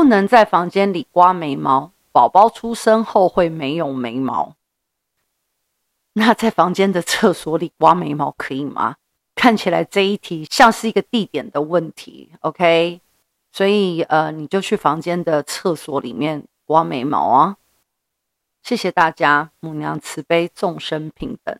不能在房间里刮眉毛宝宝出生后会没有眉毛。那在房间的厕所里刮眉毛可以吗？看起来这一题像是一个地点的问题 ok 所以呃你就去房间的厕所里面刮眉毛啊。谢谢大家母娘慈悲众生平等。